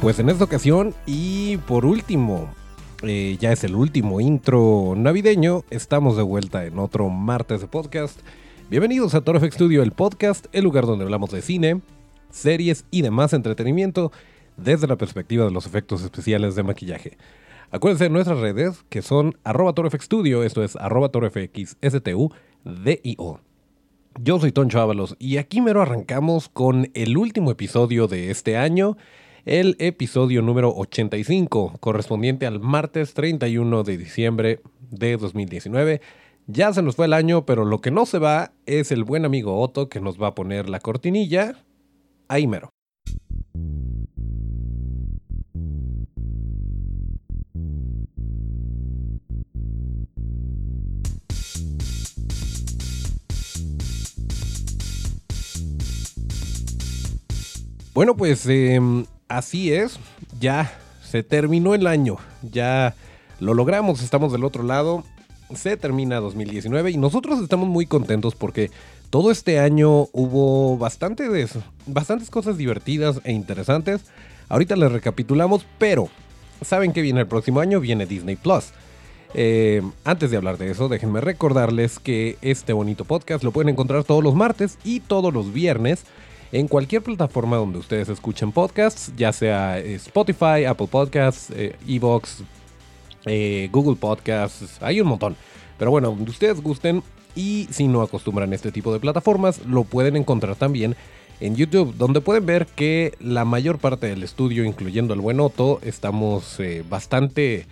Pues en esta ocasión y por último, eh, ya es el último intro navideño, estamos de vuelta en otro martes de podcast. Bienvenidos a Toro FX Studio, el podcast, el lugar donde hablamos de cine, series y demás entretenimiento desde la perspectiva de los efectos especiales de maquillaje. Acuérdense de nuestras redes que son arroba Studio, esto es arroba ToroFXSTU-DIO. Yo soy Toncho Ábalos y aquí mero arrancamos con el último episodio de este año el episodio número 85, correspondiente al martes 31 de diciembre de 2019. Ya se nos fue el año, pero lo que no se va es el buen amigo Otto que nos va a poner la cortinilla. Ahí mero. Bueno, pues em, así es, ya se terminó el año, ya lo logramos, estamos del otro lado, se termina 2019 y nosotros estamos muy contentos porque todo este año hubo bastante de eso, bastantes cosas divertidas e interesantes. Ahorita les recapitulamos, pero saben que viene el próximo año, viene Disney Plus. Eh, antes de hablar de eso, déjenme recordarles que este bonito podcast lo pueden encontrar todos los martes y todos los viernes en cualquier plataforma donde ustedes escuchen podcasts, ya sea eh, Spotify, Apple Podcasts, eh, Evox, eh, Google Podcasts, hay un montón. Pero bueno, donde ustedes gusten y si no acostumbran este tipo de plataformas, lo pueden encontrar también en YouTube, donde pueden ver que la mayor parte del estudio, incluyendo el buen Otto, estamos bastante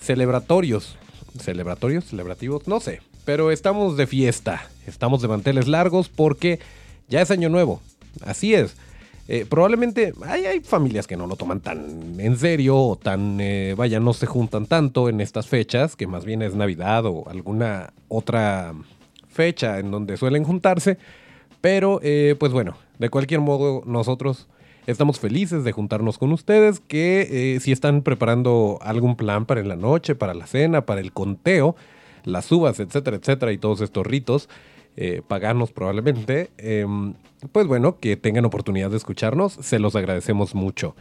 celebratorios. ¿Celebratorios? ¿Celebrativos? No sé. Pero estamos de fiesta. Estamos de manteles largos porque ya es año nuevo. Así es. Eh, probablemente hay, familias que no lo toman tan en serio o tan, eh, vaya, no se juntan tanto en estas fechas, que más bien es Navidad o alguna otra fecha en donde suelen juntarse. Pero, eh, pues bueno, de cualquier modo, nosotros estamos felices de juntarnos con ustedes, que si están preparando algún plan para en la noche, para la cena, para el conteo, las uvas, etcétera, etcétera, y todos estos ritos. Eh, paganos probablemente, em, pues bueno, que tengan oportunidad de escucharnos, se los agradecemos mucho.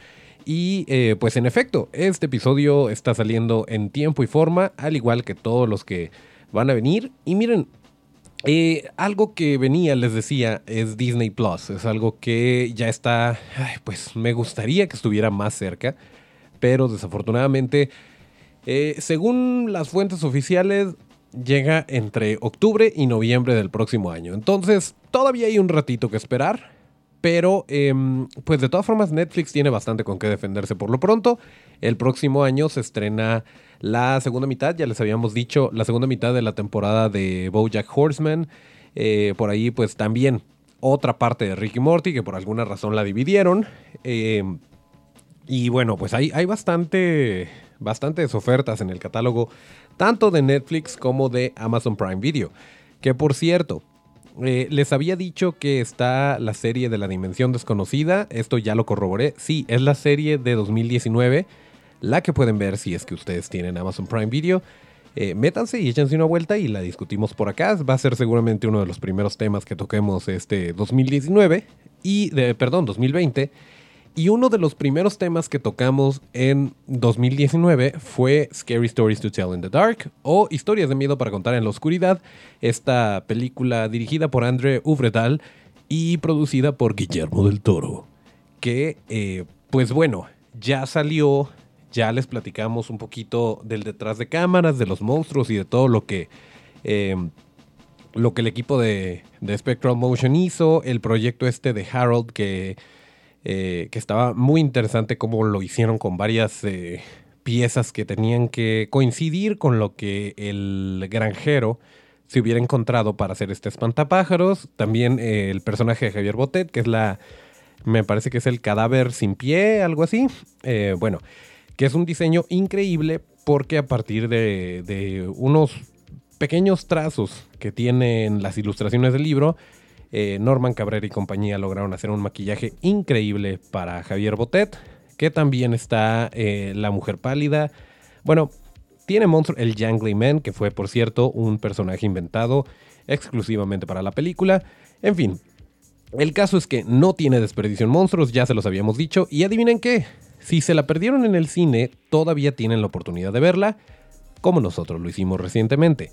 Y eh, pues en efecto, este episodio está saliendo en tiempo y forma, al igual que todos los que van a venir. Y miren, eh, algo que venía, les decía, es Disney Plus. Es algo que ya está, pues me gustaría que estuviera más cerca, pero desafortunadamente, según las fuentes oficiales, llega entre octubre y noviembre del próximo año. Entonces, todavía hay un ratito que esperar. Pero, em, pues de todas formas, Netflix tiene bastante con qué defenderse por lo pronto. El próximo año se estrena la segunda mitad, ya les habíamos dicho, la segunda mitad de la temporada de Bojack Horseman. Eh, por ahí, pues también otra parte de Ricky Morty, que por alguna razón la dividieron. Em, y bueno, pues hay, hay bastante, bastantes ofertas en el catálogo tanto de Netflix como de Amazon Prime Video. Que por cierto, eh, les había dicho que está la serie de la Dimensión Desconocida, esto ya lo corroboré, sí, es la serie de 2019, la que pueden ver si es que ustedes tienen Amazon Prime Video. Eh, métanse y échense una vuelta y la discutimos por acá. Va a ser seguramente uno de los primeros temas que toquemos este 2019 y, de, perdón, 2020. Y uno de los primeros temas que tocamos en 2019 fue Scary Stories to Tell in the Dark o Historias de Miedo para Contar en la Oscuridad, esta película dirigida por André Uvredal y producida por Guillermo del Toro. Que, eh, pues bueno, ya salió, ya les platicamos un poquito del detrás de cámaras, de los monstruos y de todo lo que... Eh, lo que el equipo de, de Spectral Motion hizo, el proyecto este de Harold que eh, que estaba muy interesante cómo lo hicieron con varias eh, piezas que tenían que coincidir con lo que el granjero se hubiera encontrado para hacer este espantapájaros. También eh, el personaje de Javier Botet, que es la, me parece que es el cadáver sin pie, algo así. bueno, que es un diseño increíble porque a partir de, de unos pequeños trazos que tienen las ilustraciones del libro, eh, Norman Cabrera y compañía lograron hacer un maquillaje increíble para Javier Botet, que también está eh, La Mujer Pálida. Bueno, tiene monstruo el Jangly Man, que fue por cierto un personaje inventado exclusivamente para la película. En fin, el caso es que no tiene desperdicio en monstruos, ya se los habíamos dicho, y adivinen qué, si se la perdieron en el cine, todavía tienen la oportunidad de verla, como nosotros lo hicimos recientemente.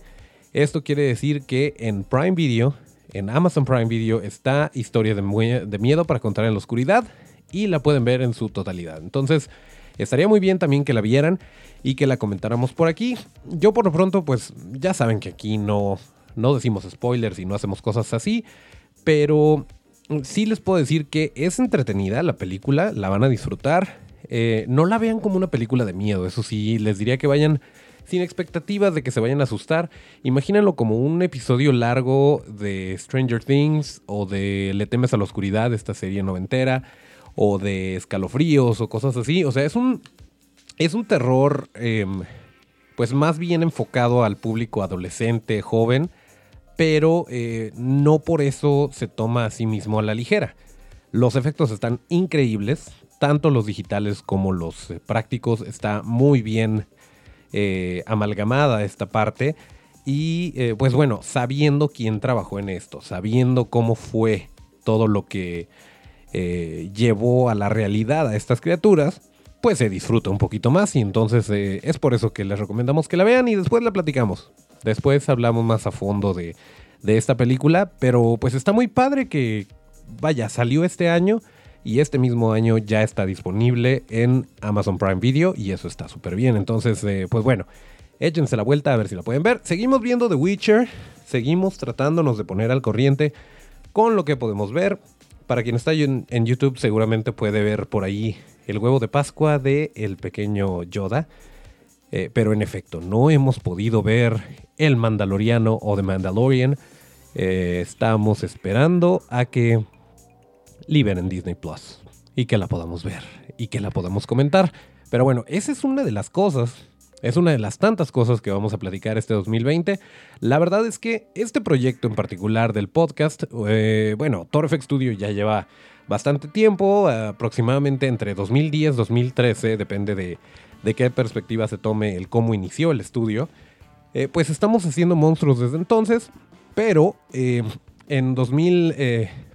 Esto quiere decir que en Prime Video en Amazon Prime Video está Historia de, Miedo para contar en la oscuridad y la pueden ver en su totalidad. Entonces, estaría muy bien también que la vieran y que la comentáramos por aquí. Yo por lo pronto, pues ya saben que aquí no, no decimos spoilers y no hacemos cosas así, pero sí les puedo decir que es entretenida la película, la van a disfrutar. Eh, no la vean como una película de miedo, eso sí, les diría que vayan sin expectativas de que se vayan a asustar. Imagínenlo como un episodio largo de Stranger Things o de Le temes a la oscuridad, esta serie noventera, o de escalofríos o cosas así. O sea, es un, es un terror em, pues más bien enfocado al público adolescente, joven, pero eh, no por eso se toma a sí mismo a la ligera. Los efectos están increíbles, tanto los digitales como los eh, prácticos, está muy bien eh, amalgamada esta parte. Y eh, pues bueno, sabiendo quién trabajó en esto, sabiendo cómo fue todo lo que eh, llevó a la realidad a estas criaturas, pues se disfruta un poquito más y entonces es por eso que les recomendamos que la vean y después la platicamos. Después hablamos más a fondo de, de esta película, pero pues está muy padre que, vaya, salió este año y este mismo año ya está disponible en Amazon Prime Video y eso está súper bien. Entonces, eh, pues bueno, échense la vuelta a ver si la pueden ver. Seguimos viendo The Witcher, seguimos tratándonos de poner al corriente con lo que podemos ver. Para quien está en, YouTube seguramente puede ver por ahí el huevo de Pascua de el pequeño Yoda. Eh, pero en efecto, no hemos podido ver El Mandaloriano o The Mandalorian. Eh, estamos esperando a que en Disney Plus y que la podamos ver y que la podamos comentar. Pero bueno, esa es una de las cosas, es una de las tantas cosas que vamos a platicar este 2020. La verdad es que este proyecto en particular del podcast, eh, bueno, TorFX Studio ya lleva bastante tiempo, aproximadamente entre 2010 y 2013, depende de, de, qué perspectiva se tome el cómo inició el estudio. Eh, pues estamos haciendo monstruos desde entonces, pero eh, en 2000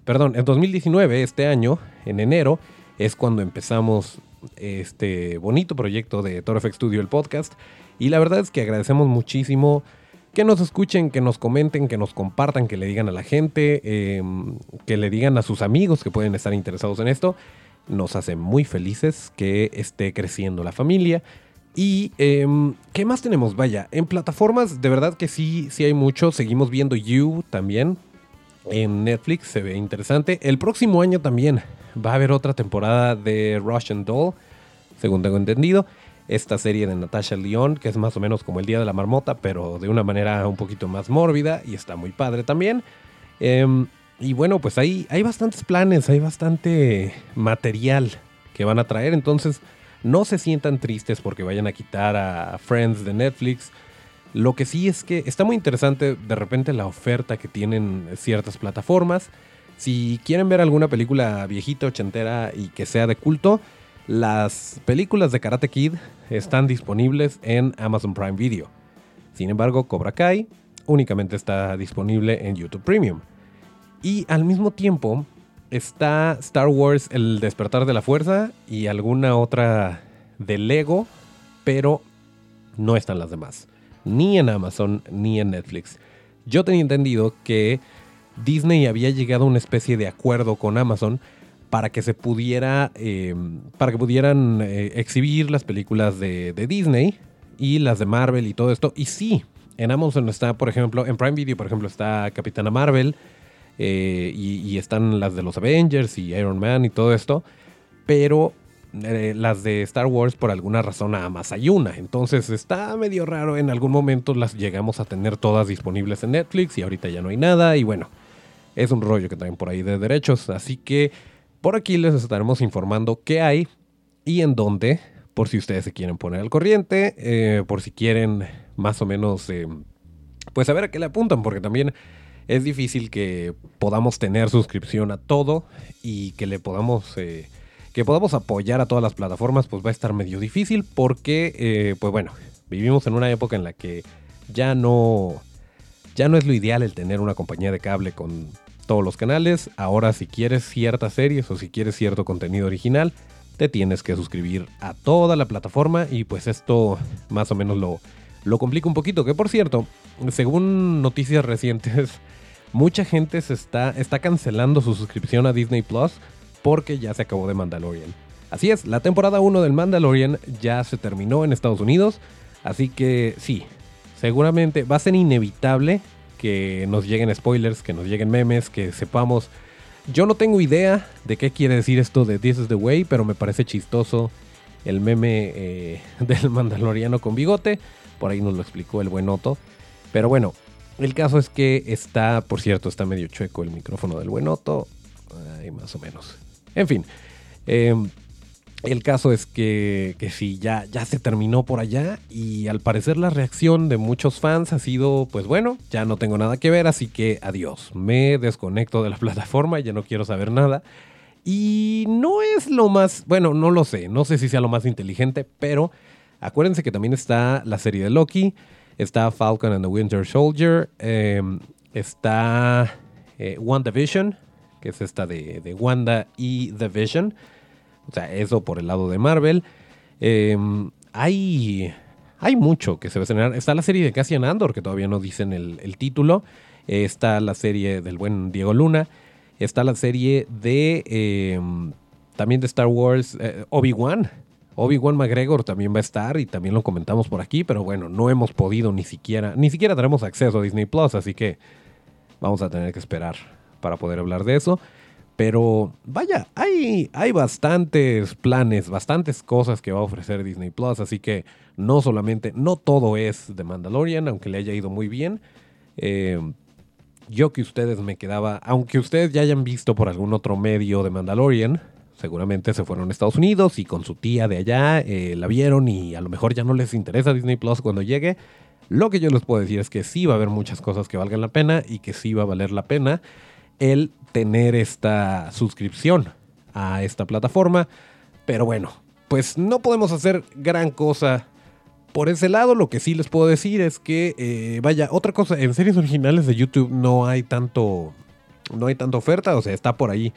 perdón, en 2019, este año, en enero, es cuando empezamos este bonito proyecto de Toro Studio, el podcast. Y la verdad es que agradecemos muchísimo que nos escuchen, que nos comenten, que nos compartan, que le digan a la gente, em, que le digan a sus amigos que pueden estar interesados en esto. Nos hace muy felices que esté creciendo la familia. Y em, ¿qué más tenemos? Vaya, en plataformas de verdad que sí, sí hay mucho. Seguimos viendo You también en Netflix, se ve interesante. El próximo año también va a haber otra temporada de Russian Doll, según tengo entendido. Esta serie de Natasha Lyon, que es más o menos como el Día de la Marmota, pero de una manera un poquito más mórbida y está muy padre también. Em, y bueno, pues ahí hay bastantes planes, hay bastante material que van a traer, entonces no se sientan tristes porque vayan a quitar a Friends de Netflix lo que sí es que está muy interesante de repente la oferta que tienen ciertas plataformas. Si quieren ver alguna película viejita, ochentera y que sea de culto, las películas de Karate Kid están disponibles en Amazon Prime Video. Sin embargo, Cobra Kai únicamente está disponible en YouTube Premium. Y al mismo tiempo está Star Wars El despertar de la fuerza y alguna otra de Lego, pero no están las demás ni en Amazon ni en Netflix. Yo tenía entendido que Disney había llegado a una especie de acuerdo con Amazon para que se pudiera, em, para que pudieran eh, exhibir las películas de, Disney y las de Marvel y todo esto. Y sí, en Amazon está, por ejemplo, en Prime Video, por ejemplo, está Capitana Marvel eh, y, y, están las de los Avengers y Iron Man y todo esto. Pero eh, las de Star Wars por alguna razón nada más hay una. Entonces está medio raro. En algún momento las llegamos a tener todas disponibles en Netflix y ahorita ya no hay nada. Y bueno, es un rollo que traen por ahí de derechos. Así que por aquí les estaremos informando qué hay y en dónde por si ustedes se quieren poner al corriente, eh, por si quieren más o menos, eh, pues saber a qué le apuntan, porque también es difícil que podamos tener suscripción a todo y que le podamos... que podamos apoyar a todas las plataformas, pues va a estar medio difícil porque, pues bueno, vivimos en una época en la que ya no, ya no es lo ideal el tener una compañía de cable con todos los canales. Ahora si quieres ciertas series o si quieres cierto contenido original, te tienes que suscribir a toda la plataforma y pues esto más o menos lo, lo complica un poquito. Que por cierto, según noticias recientes, mucha gente se está, está cancelando su suscripción a Disney Plus porque ya se acabó de Mandalorian. Así es, la temporada 1 del Mandalorian ya se terminó en Estados Unidos, así que sí, seguramente va a ser inevitable que nos lleguen spoilers, que nos lleguen memes, que sepamos yo no tengo idea de qué quiere decir esto de This is the Way, pero me parece chistoso el meme eh, del mandaloriano con bigote. Por ahí nos lo explicó el buen Otto. Pero bueno, el caso es que está, por cierto, está medio chueco el micrófono del buen Otto. Ahí más o menos. En fin. Eh, el caso es que, sí, ya, ya se terminó por allá y al parecer la reacción de muchos fans ha sido, pues bueno, ya no tengo nada que ver, así que adiós, me desconecto de la plataforma, ya no quiero saber nada. Y no es lo más, bueno, no lo sé, no sé si sea lo más inteligente, pero acuérdense que también está la serie de Loki, está Falcon and the Winter Soldier, em, está eh, WandaVision, que es esta de, de Wanda y The Vision. O sea, eso por el lado de Marvel. Em, hay, hay mucho que se va a estrenar. Está la serie de Cassian Andor, que todavía no dicen el, título. está la serie del buen Diego Luna. Está la serie de... Em, también de Star Wars, eh, Obi-Wan. Obi-Wan McGregor también va a estar y también lo comentamos por aquí, pero bueno, no hemos podido ni siquiera, ni siquiera tenemos acceso a Disney Plus, así que vamos a tener que esperar para poder hablar de eso. Pero vaya, hay, hay bastantes planes, bastantes cosas que va a ofrecer Disney Plus, así que no solamente, no todo es de Mandalorian, aunque le haya ido muy bien. Eh, yo que ustedes me quedaba, aunque ustedes ya hayan visto por algún otro medio de Mandalorian, seguramente se fueron a Estados Unidos y con su tía de allá eh, la vieron y a lo mejor ya no les interesa Disney Plus cuando llegue. Lo que yo les puedo decir es que sí va a haber muchas cosas que valgan la pena y que sí va a valer la pena el tener esta suscripción a esta plataforma. Pero bueno, pues no podemos hacer gran cosa por ese lado. Lo que sí les puedo decir es que, eh, vaya, otra cosa, en series originales de YouTube no hay tanto, no hay tanta oferta, o sea, está por ahí.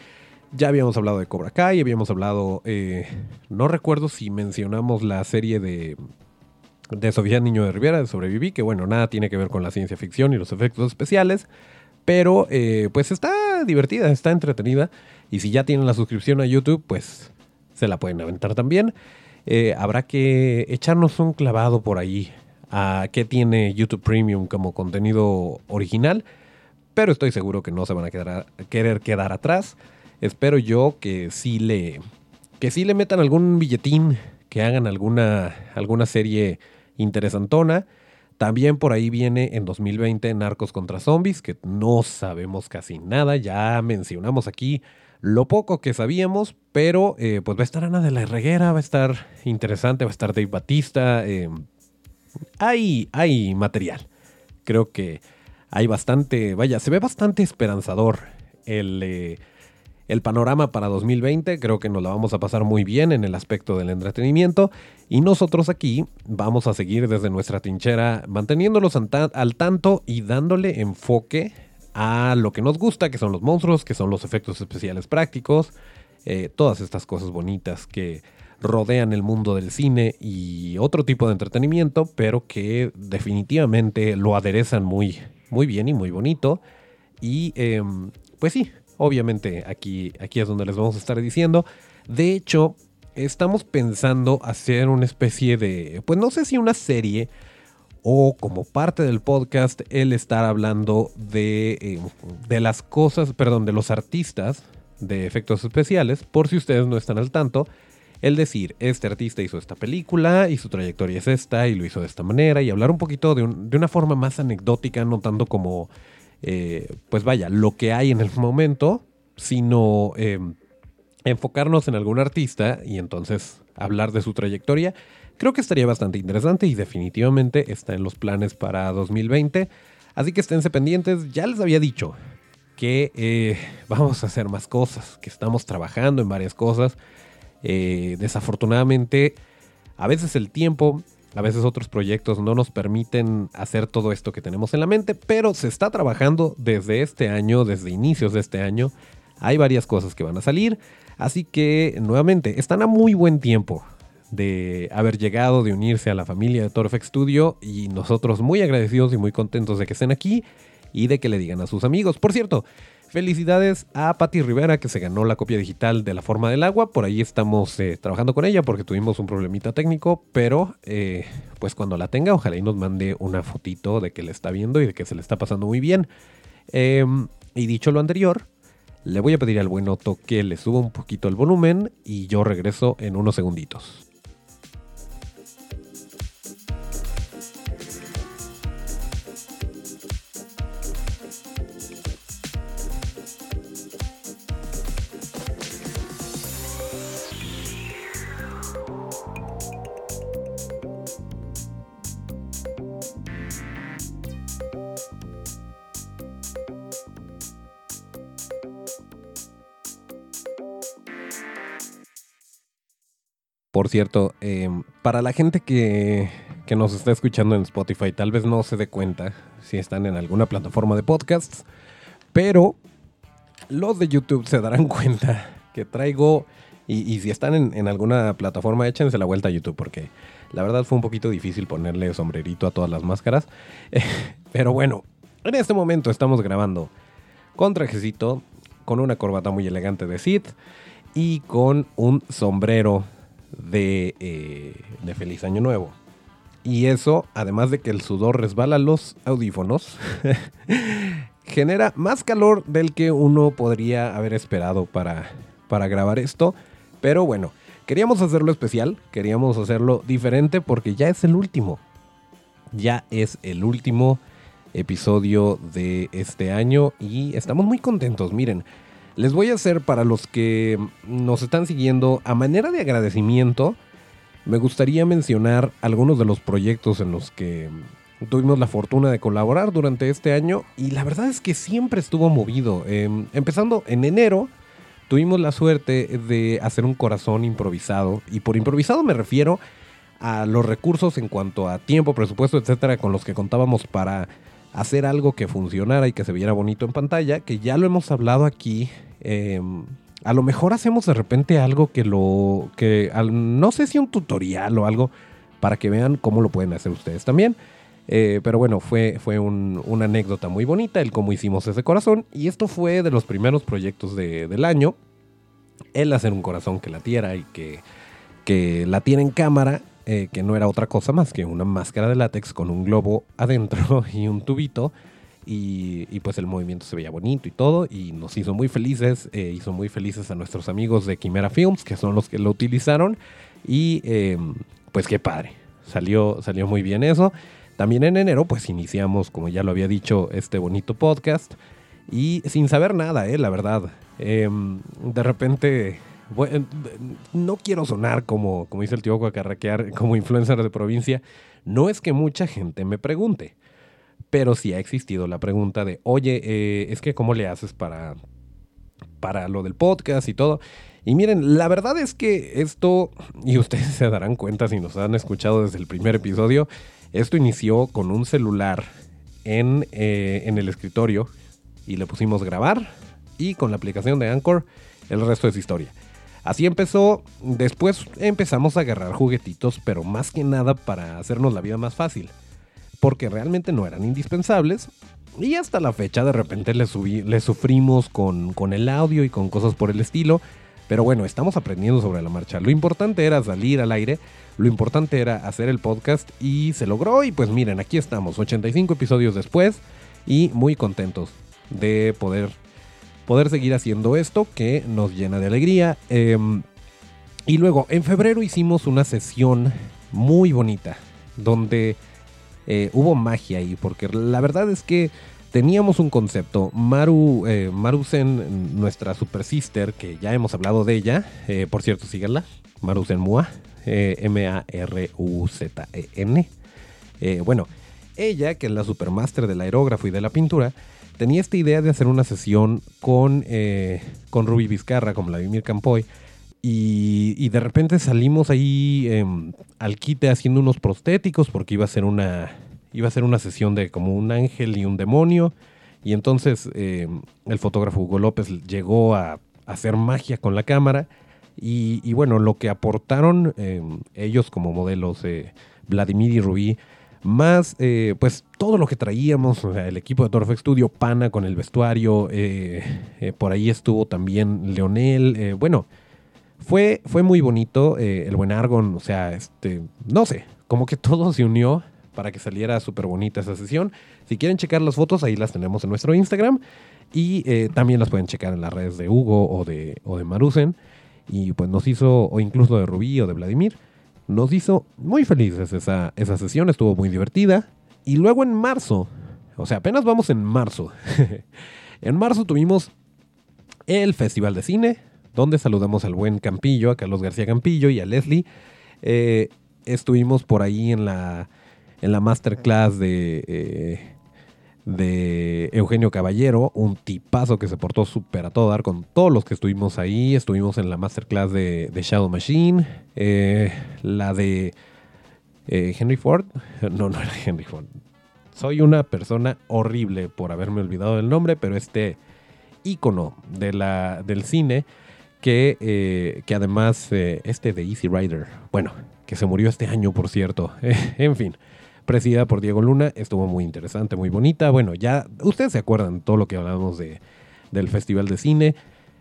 Ya habíamos hablado de Cobra Kai, habíamos hablado, eh, no recuerdo si mencionamos la serie de, de Sofía Niño de Riviera, de Sobreviví, que bueno, nada tiene que ver con la ciencia ficción y los efectos especiales. Pero eh, pues está divertida, está entretenida. Y si ya tienen la suscripción a YouTube, pues se la pueden aventar también. Eh, habrá que echarnos un clavado por ahí a qué tiene YouTube Premium como contenido original. Pero estoy seguro que no se van a, quedar querer quedar atrás. Espero yo que sí le, que sí le metan algún billetín, que hagan alguna, alguna serie interesantona. También por ahí viene en 2020 Narcos contra Zombies, que no sabemos casi nada. Ya mencionamos aquí lo poco que sabíamos, pero eh, pues va a estar Ana de la Herreguera, va a estar interesante, va a estar Dave Batista. Em, hay, hay material. Creo que hay bastante, vaya, se ve bastante esperanzador el... Eh, el panorama para 2020. Creo que nos la vamos a pasar muy bien en el aspecto del entretenimiento. Y nosotros aquí vamos a seguir desde nuestra trinchera manteniéndolos al tanto y dándole enfoque a lo que nos gusta, que son los monstruos, que son los efectos especiales prácticos, eh, todas estas cosas bonitas que rodean el mundo del cine y otro tipo de entretenimiento, pero que definitivamente lo aderezan muy, muy bien y muy bonito. Y em, pues sí, Obviamente aquí, aquí es donde les vamos a estar diciendo. De hecho, estamos pensando hacer una especie de, pues no sé si una serie o como parte del podcast el estar hablando de, eh, de las cosas, perdón, de los artistas de efectos especiales, por si ustedes no están al tanto. El decir, este artista hizo esta película y su trayectoria es esta y lo hizo de esta manera y hablar un poquito de, de una forma más anecdótica, no tanto como eh, pues vaya, lo que hay en el momento, sino em, enfocarnos en algún artista y entonces hablar de su trayectoria, creo que estaría bastante interesante y definitivamente está en los planes para 2020. Así que esténse pendientes, ya les había dicho que eh, vamos a hacer más cosas, que estamos trabajando en varias cosas. Eh, desafortunadamente, a veces el tiempo, a veces otros proyectos no nos permiten hacer todo esto que tenemos en la mente, pero se está trabajando desde este año, desde inicios de este año. Hay varias cosas que van a salir, así que nuevamente están a muy buen tiempo de haber llegado, de unirse a la familia de Torfex Studio y nosotros muy agradecidos y muy contentos de que estén aquí y de que le digan a sus amigos. Por cierto, felicidades a Patti Rivera que se ganó la copia digital de La Forma del Agua. Por ahí estamos eh, trabajando con ella porque tuvimos un problemita técnico, pero eh, pues cuando la tenga ojalá y nos mande una fotito de que le está viendo y de que se le está pasando muy bien. Em, y dicho lo anterior, le voy a pedir al buen Otto que le suba un poquito el volumen y yo regreso en unos segunditos. Por cierto, em, para la gente que, nos está escuchando en Spotify, tal vez no se dé cuenta si están en alguna plataforma de podcasts, pero los de YouTube se darán cuenta que traigo, y, si están en, alguna plataforma, échense la vuelta a YouTube, porque la verdad fue un poquito difícil ponerle sombrerito a todas las máscaras. pero bueno, en este momento estamos grabando con trajecito, con una corbata muy elegante de Sid y con un sombrero eh, de, Feliz Año Nuevo. Y eso, además de que el sudor resbala los audífonos, genera más calor del que uno podría haber esperado para, para grabar esto. Pero bueno, queríamos hacerlo especial, queríamos hacerlo diferente porque ya es el último. Ya es el último episodio de este año y estamos muy contentos. Miren, les voy a hacer para los que nos están siguiendo a manera de agradecimiento. Me gustaría mencionar algunos de los proyectos en los que tuvimos la fortuna de colaborar durante este año y la verdad es que siempre estuvo movido. Em, empezando en enero, tuvimos la suerte de hacer un corazón improvisado y por improvisado me refiero a los recursos en cuanto a tiempo, presupuesto, etcétera, con los que contábamos para hacer algo que funcionara y que se viera bonito en pantalla, que ya lo hemos hablado aquí Em, a lo mejor hacemos de repente algo que lo. que no sé si un tutorial o algo para que vean cómo lo pueden hacer ustedes también. Eh, pero bueno, fue, fue una anécdota muy bonita el cómo hicimos ese corazón. Y esto fue de los primeros proyectos del año. El hacer un corazón que latiera y que, que latiera en cámara, eh, que no era otra cosa más que una máscara de látex con un globo adentro y un tubito y, pues el movimiento se veía bonito y todo y nos hizo muy felices, eh, hizo muy felices a nuestros amigos de Quimera Films que son los que lo utilizaron y em, pues qué padre, salió, salió muy bien eso. También en enero pues iniciamos, como ya lo había dicho, este bonito podcast y sin saber nada, eh, la verdad. Em, de repente no quiero sonar como, como dice el tío Cuacarraquear, como influencer de provincia. No es que mucha gente me pregunte pero sí ha existido la pregunta de, oye, eh, es que cómo le haces para, para lo del podcast y todo. Y miren, la verdad es que esto, y ustedes se darán cuenta si nos han escuchado desde el primer episodio, esto inició con un celular en, eh, en el escritorio y le pusimos grabar y con la aplicación de Anchor el resto es historia. Así empezó, después empezamos a agarrar juguetitos, pero más que nada para hacernos la vida más fácil porque realmente no eran indispensables. Y hasta la fecha de repente le, sufrimos con el audio y con cosas por el estilo. Pero bueno, estamos aprendiendo sobre la marcha. Lo importante era salir al aire, lo importante era hacer el podcast y se logró. Y pues miren, aquí estamos, 85 episodios después y muy contentos de poder, poder seguir haciendo esto que nos llena de alegría. Em, y luego, en febrero hicimos una sesión muy bonita donde eh, hubo magia ahí, porque la verdad es que teníamos un concepto. Maru, eh, nuestra super sister, que ya hemos hablado de ella, eh, por cierto, síganla, Marusen Mua, eh, M-A-R-U-Z-E-N. bueno, ella, que es la supermaster del aerógrafo y de la pintura, tenía esta idea de hacer una sesión con, con Ruby Vizcarra, con Vladimir Campoy, y, de repente salimos ahí em, al quite haciendo unos prostéticos porque iba a ser una, iba a ser una sesión de como un ángel y un demonio. Y entonces em, el fotógrafo Hugo López llegó a, hacer magia con la cámara. Y, bueno, lo que aportaron em, ellos como modelos, eh, Vladimir y Rubí, más eh, pues todo lo que traíamos, el equipo de Torfex Studio, Pana con el vestuario, eh, por ahí estuvo también Leonel, bueno, fue, fue muy bonito eh, el buen Argon, o sea, este, no sé, como que todo se unió para que saliera súper bonita esa sesión. Si quieren checar las fotos, ahí las tenemos en nuestro Instagram. Y eh, también las pueden checar en las redes de Hugo o de, o de Marusen. Y pues nos hizo, o incluso de Rubí o de Vladimir, nos hizo muy felices esa, esa sesión, estuvo muy divertida. Y luego en marzo, o sea, apenas vamos en marzo. en marzo tuvimos el Festival de Cine, donde saludamos al buen Campillo, a Carlos García Campillo y a Leslie. Eh, estuvimos por ahí en la, en la masterclass de, eh, de Eugenio Caballero, un tipazo que se portó súper a todo dar con todos los que estuvimos ahí. Estuvimos en la masterclass de, de Shadow Machine, eh, la de Henry Ford. No, no era Henry Ford. Soy una persona horrible por haberme olvidado del nombre, pero este ícono de la, del cine que, eh, que además eh, este de Easy Rider, bueno, que se murió este año, por cierto, en fin, presidida por Diego Luna, estuvo muy interesante, muy bonita. Bueno, ya ustedes se acuerdan todo lo que hablamos de, del Festival de Cine.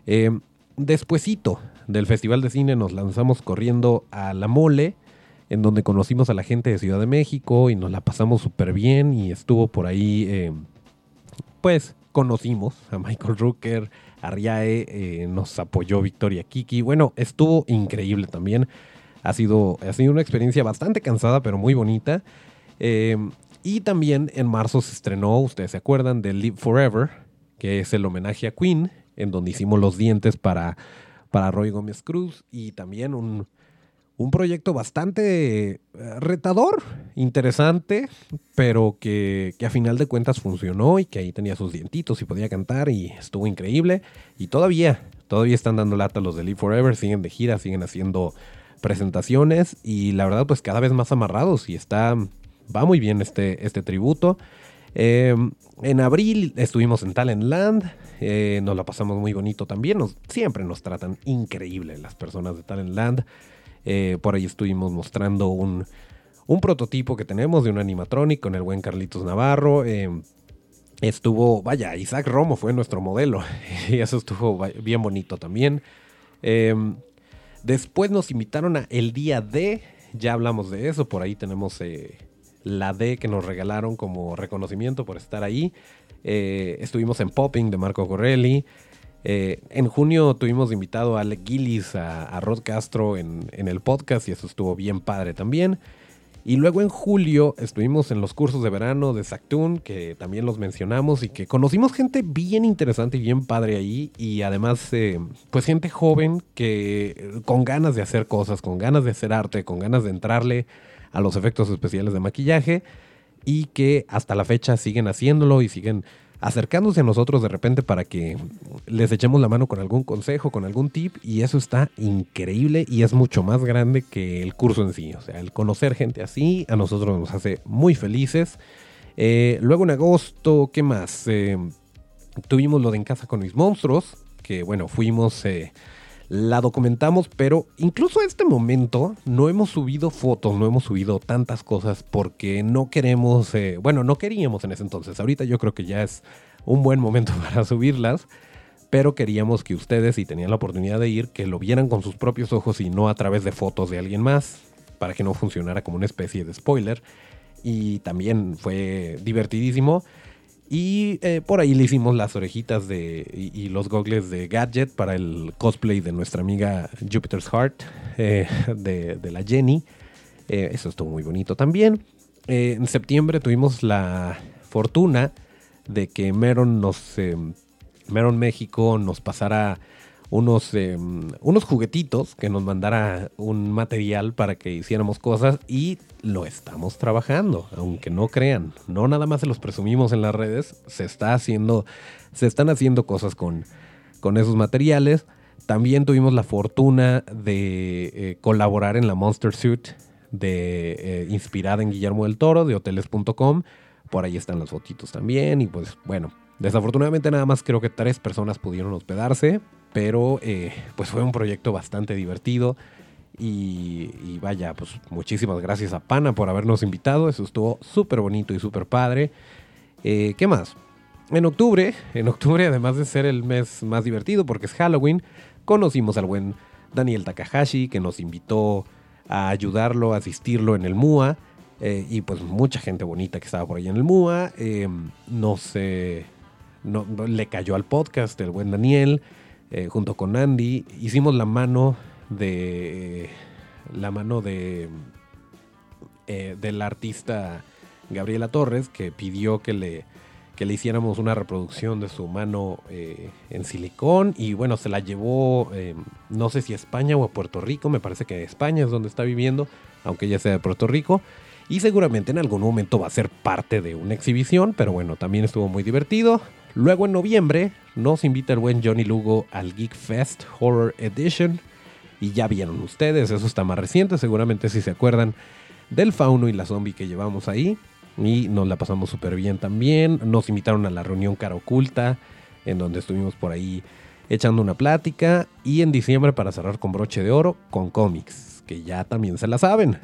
Eh, del Festival de Cine nos lanzamos corriendo a La Mole, en donde conocimos a la gente de Ciudad de México y nos la pasamos súper bien y estuvo por ahí, pues conocimos a Michael Rooker, Arriae, eh, nos apoyó Victoria Kiki. Bueno, estuvo increíble también. Ha sido, ha sido una experiencia bastante cansada, pero muy bonita. Em, y también en marzo se estrenó, ustedes se acuerdan, de Live Forever, que es el homenaje a Queen, en donde hicimos los dientes para, para Roy Gómez Cruz y también un, un proyecto bastante eh, retador, interesante, pero que, a final de cuentas funcionó y que ahí tenía sus dientitos y podía cantar y estuvo increíble. Y todavía, todavía están dando lata los de Live Forever, siguen de gira, siguen haciendo presentaciones y la verdad pues cada vez más amarrados y está, va muy bien este, este tributo. Em, en abril estuvimos en Talentland, eh, nos la pasamos muy bonito también, nos, siempre nos tratan increíble las personas de Talentland. Eh, por ahí estuvimos mostrando un, prototipo que tenemos de un animatronic con el buen Carlitos Navarro. Estuvo, vaya, Isaac Romo fue nuestro modelo y eso estuvo bien bonito también. Después nos invitaron a El Día D, ya hablamos de eso, por ahí tenemos eh, la D que nos regalaron como reconocimiento por estar ahí. Eh, estuvimos en Popping de Marco Corelli. Eh, en junio tuvimos invitado a Alec Gillis, a, Rod Castro en, el podcast y eso estuvo bien padre también. Y luego en julio estuvimos en los cursos de verano de Sactoon, que también los mencionamos y que conocimos gente bien interesante y bien padre ahí. Y además, eh, pues gente joven que con ganas de hacer cosas, con ganas de hacer arte, con ganas de entrarle a los efectos especiales de maquillaje y que hasta la fecha siguen haciéndolo y siguen acercándose a nosotros de repente para que les echemos la mano con algún consejo, con algún tip, y eso está increíble y es mucho más grande que el curso en sí. O sea, el conocer gente así a nosotros nos hace muy felices. Eh, luego en agosto, ¿qué más? Eh, tuvimos lo de En Casa con mis monstruos, que bueno, fuimos... Eh, la documentamos, pero incluso a este momento no hemos subido fotos, no hemos subido tantas cosas porque no queremos, eh, bueno, no queríamos en ese entonces. Ahorita yo creo que ya es un buen momento para subirlas, pero queríamos que ustedes, si tenían la oportunidad de ir, que lo vieran con sus propios ojos y no a través de fotos de alguien más, para que no funcionara como una especie de spoiler. Y también fue divertidísimo. Y eh, por ahí le hicimos las orejitas de, y, los gogles de Gadget para el cosplay de nuestra amiga Jupiter's Heart, eh, de, la Jenny. Eh, eso estuvo muy bonito también. en septiembre tuvimos la fortuna de que Meron nos... Eh, Meron México nos pasara unos, em, unos juguetitos que nos mandara un material para que hiciéramos cosas y lo estamos trabajando, aunque no crean. No nada más se los presumimos en las redes, se está haciendo, se están haciendo cosas con, con esos materiales. También tuvimos la fortuna de eh, colaborar en la Monster Suit de, eh, inspirada en Guillermo del Toro de hoteles.com. Por ahí están las fotitos también y pues bueno, desafortunadamente nada más creo que tres personas pudieron hospedarse, pero eh, pues fue un proyecto bastante divertido. Y, vaya, pues muchísimas gracias a Pana por habernos invitado. Eso estuvo súper bonito y súper padre. Eh, ¿Qué más? En octubre, en octubre, además de ser el mes más divertido porque es Halloween, conocimos al buen Daniel Takahashi que nos invitó a ayudarlo, a asistirlo en el MUA. Eh, y pues mucha gente bonita que estaba por ahí en el MUA. no sé, no, le cayó al podcast el buen Daniel. Eh, junto con Andy, hicimos la mano de la mano de eh, del artista Gabriela Torres que pidió que le que le hiciéramos una reproducción de su mano eh, en silicón y bueno se la llevó no sé si a España o a Puerto Rico me parece que España es donde está viviendo aunque ella sea de Puerto Rico y seguramente en algún momento va a ser parte de una exhibición pero bueno también estuvo muy divertido Luego en noviembre nos invita el buen Johnny Lugo al Geek Fest Horror Edition. Y ya vieron ustedes, eso está más reciente, seguramente si se acuerdan del fauno y la zombie que llevamos ahí. Y nos la pasamos súper bien también. Nos invitaron a la reunión cara oculta, en donde estuvimos por ahí echando una plática. Y en diciembre para cerrar con broche de oro, con cómics, que ya también se la saben.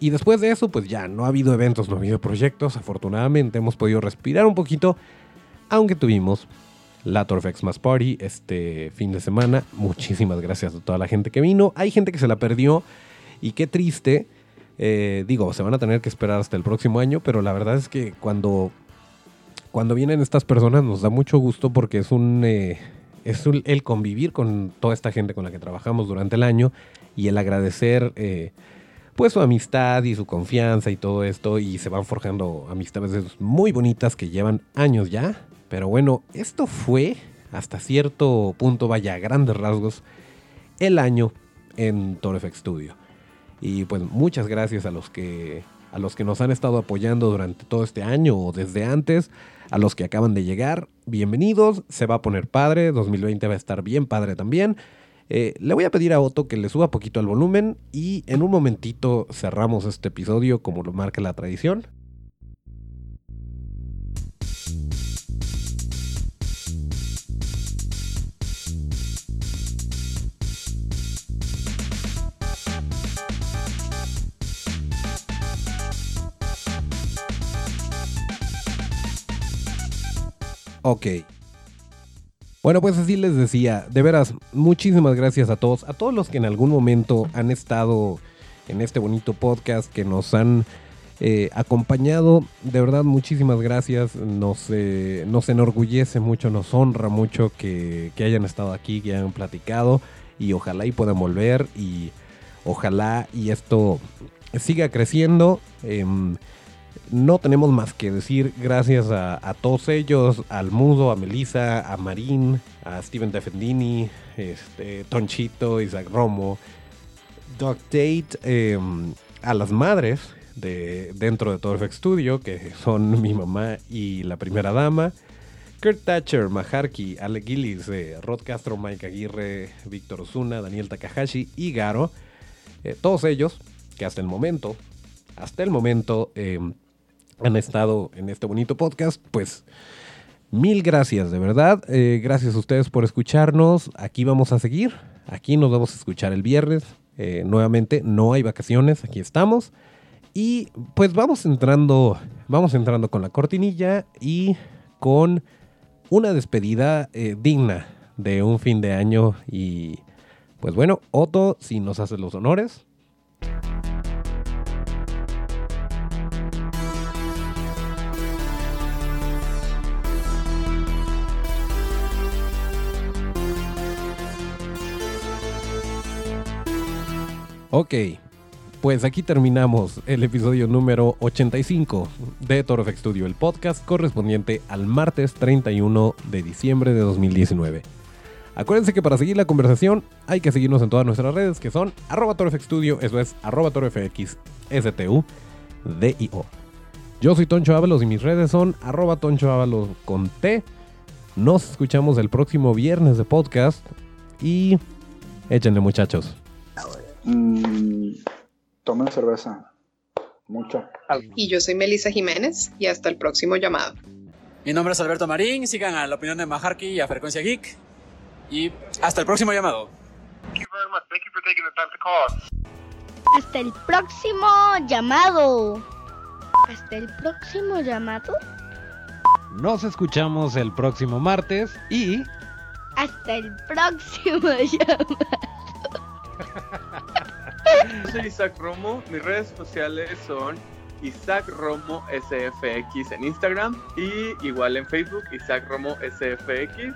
Y después de eso, pues ya no ha habido eventos, no ha habido proyectos. Afortunadamente hemos podido respirar un poquito aunque tuvimos la Torfex Mass Party este fin de semana. Muchísimas gracias a toda la gente que vino. Hay gente que se la perdió y qué triste. Eh, digo, se van a tener que esperar hasta el próximo año, pero la verdad es que cuando, cuando vienen estas personas nos da mucho gusto porque es un... Eh, es el convivir con toda esta gente con la que trabajamos durante el año y el agradecer eh, pues su amistad y su confianza y todo esto y se van forjando amistades muy bonitas que llevan años ya pero bueno, esto fue hasta cierto punto, vaya, grandes rasgos, el año en TorFX Studio. Y pues muchas gracias a los que a los que nos han estado apoyando durante todo este año o desde antes, a los que acaban de llegar, bienvenidos, se va a poner padre, 2020 va a estar bien padre también. Eh, le voy a pedir a Otto que le suba poquito el volumen y en un momentito cerramos este episodio como lo marca la tradición. Ok. Bueno, pues así les decía, de veras, muchísimas gracias a todos, a todos los que en algún momento han estado en este bonito podcast, que nos han eh, acompañado. De verdad, muchísimas gracias. Nos, eh, nos enorgullece mucho, nos honra mucho que, hayan estado aquí, que hayan platicado y ojalá y puedan volver y ojalá y esto siga creciendo. Em, no tenemos más que decir gracias a, todos ellos, al Mudo, a Melissa, a Marín, a Steven Defendini, este, Tonchito, Isaac Romo, Doc Tate, em, a las madres de, dentro de Torfex Studio, que son mi mamá y la primera dama, Kurt Thatcher, Maharki, Ale Gillis, eh, Rod Castro, Mike Aguirre, Víctor Osuna, Daniel Takahashi y Garo, eh, todos ellos que hasta el momento, hasta el momento, em, han estado en este bonito podcast, pues mil gracias, de verdad. Eh, gracias a ustedes por escucharnos. Aquí vamos a seguir. Aquí nos vamos a escuchar el viernes. Eh, nuevamente, no hay vacaciones, aquí estamos. Y pues vamos entrando, vamos entrando con la cortinilla y con una despedida eh, digna de un fin de año. Y pues bueno, Otto, si nos hace los honores. Ok, pues aquí terminamos el episodio número 85 de Torfex Studio, el podcast correspondiente al martes 31 de diciembre de 2019. Acuérdense que para seguir la conversación hay que seguirnos en todas nuestras redes que son arroba Studio, eso es arroba D-I-O. Yo soy Toncho Ábalos y mis redes son arroba Toncho Ábalos con T. Nos escuchamos el próximo viernes de podcast y échenle muchachos. Mm, tomen cerveza. Mucha. Y yo soy Melissa Jiménez y hasta el próximo llamado. Mi nombre es Alberto Marín, sigan a la opinión de Majarki y a Frecuencia Geek. Y hasta el próximo llamado. Hasta el próximo llamado. Hasta el próximo llamado. Nos escuchamos el próximo martes y... Hasta el próximo llamado. soy Isaac Romo, mis redes sociales son Isaac Romo SFX en Instagram y igual en Facebook Isaac Romo SFX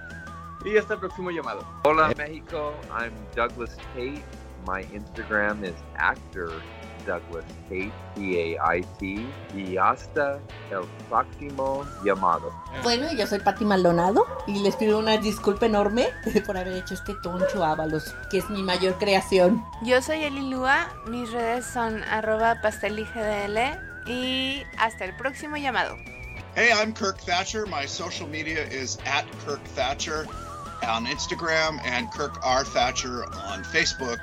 y hasta el próximo llamado. Hola México, I'm Douglas Tate. My Instagram is actor Douglas Tate, T-A-I-T, y hasta el próximo llamado. Bueno, yo soy Patti Maldonado y les pido una disculpa enorme por haber hecho este toncho Ábalos, que es mi mayor creación. Yo soy Eli Lua, mis redes son arroba pasteligdl y hasta el próximo llamado. Hey, I'm Kirk Thatcher. My social media is at Kirk Thatcher on Instagram and Kirk R. Thatcher on Facebook.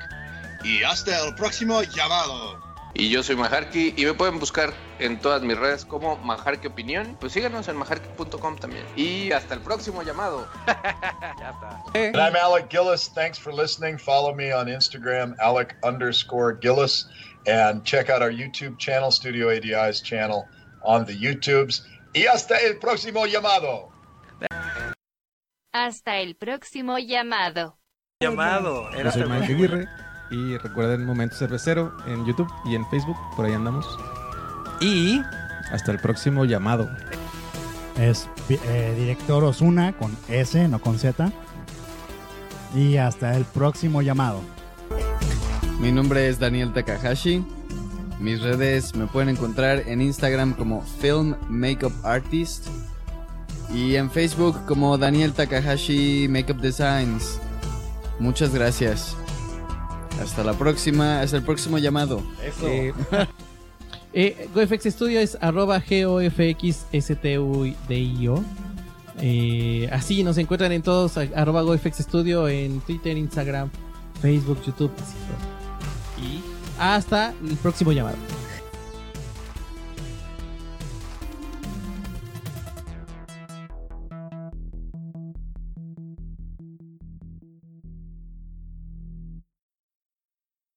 Y hasta el próximo llamado. Y yo soy Majarki y me pueden buscar en todas mis redes como Majarki Opinión. Pues síganos en majarki.com también. Y hasta el próximo llamado. ya está. And I'm Alec Gillis. Thanks for listening. Follow me on Instagram, Alec underscore Gillis. And check out our YouTube channel, Studio ADI's channel on the YouTubes. Y hasta el próximo llamado. Hasta el próximo llamado. Llamado. Yo soy Mike Aguirre. Y recuerden Momento Cervecero en YouTube y en Facebook, por ahí andamos. Y hasta el próximo llamado. Es eh, director Osuna con S, no con Z. Y hasta el próximo llamado. Mi nombre es Daniel Takahashi. Mis redes me pueden encontrar en Instagram como Film Makeup Artist y en Facebook como Daniel Takahashi Makeup Designs. Muchas gracias. Hasta la próxima, hasta el próximo llamado. Eso. Eh, eh, GoFX Studio es arroba GOFXSTUDIO. Eh, así nos encuentran en todos, arroba GoFX Studio en Twitter, Instagram, Facebook, YouTube. Así. Y hasta el próximo llamado.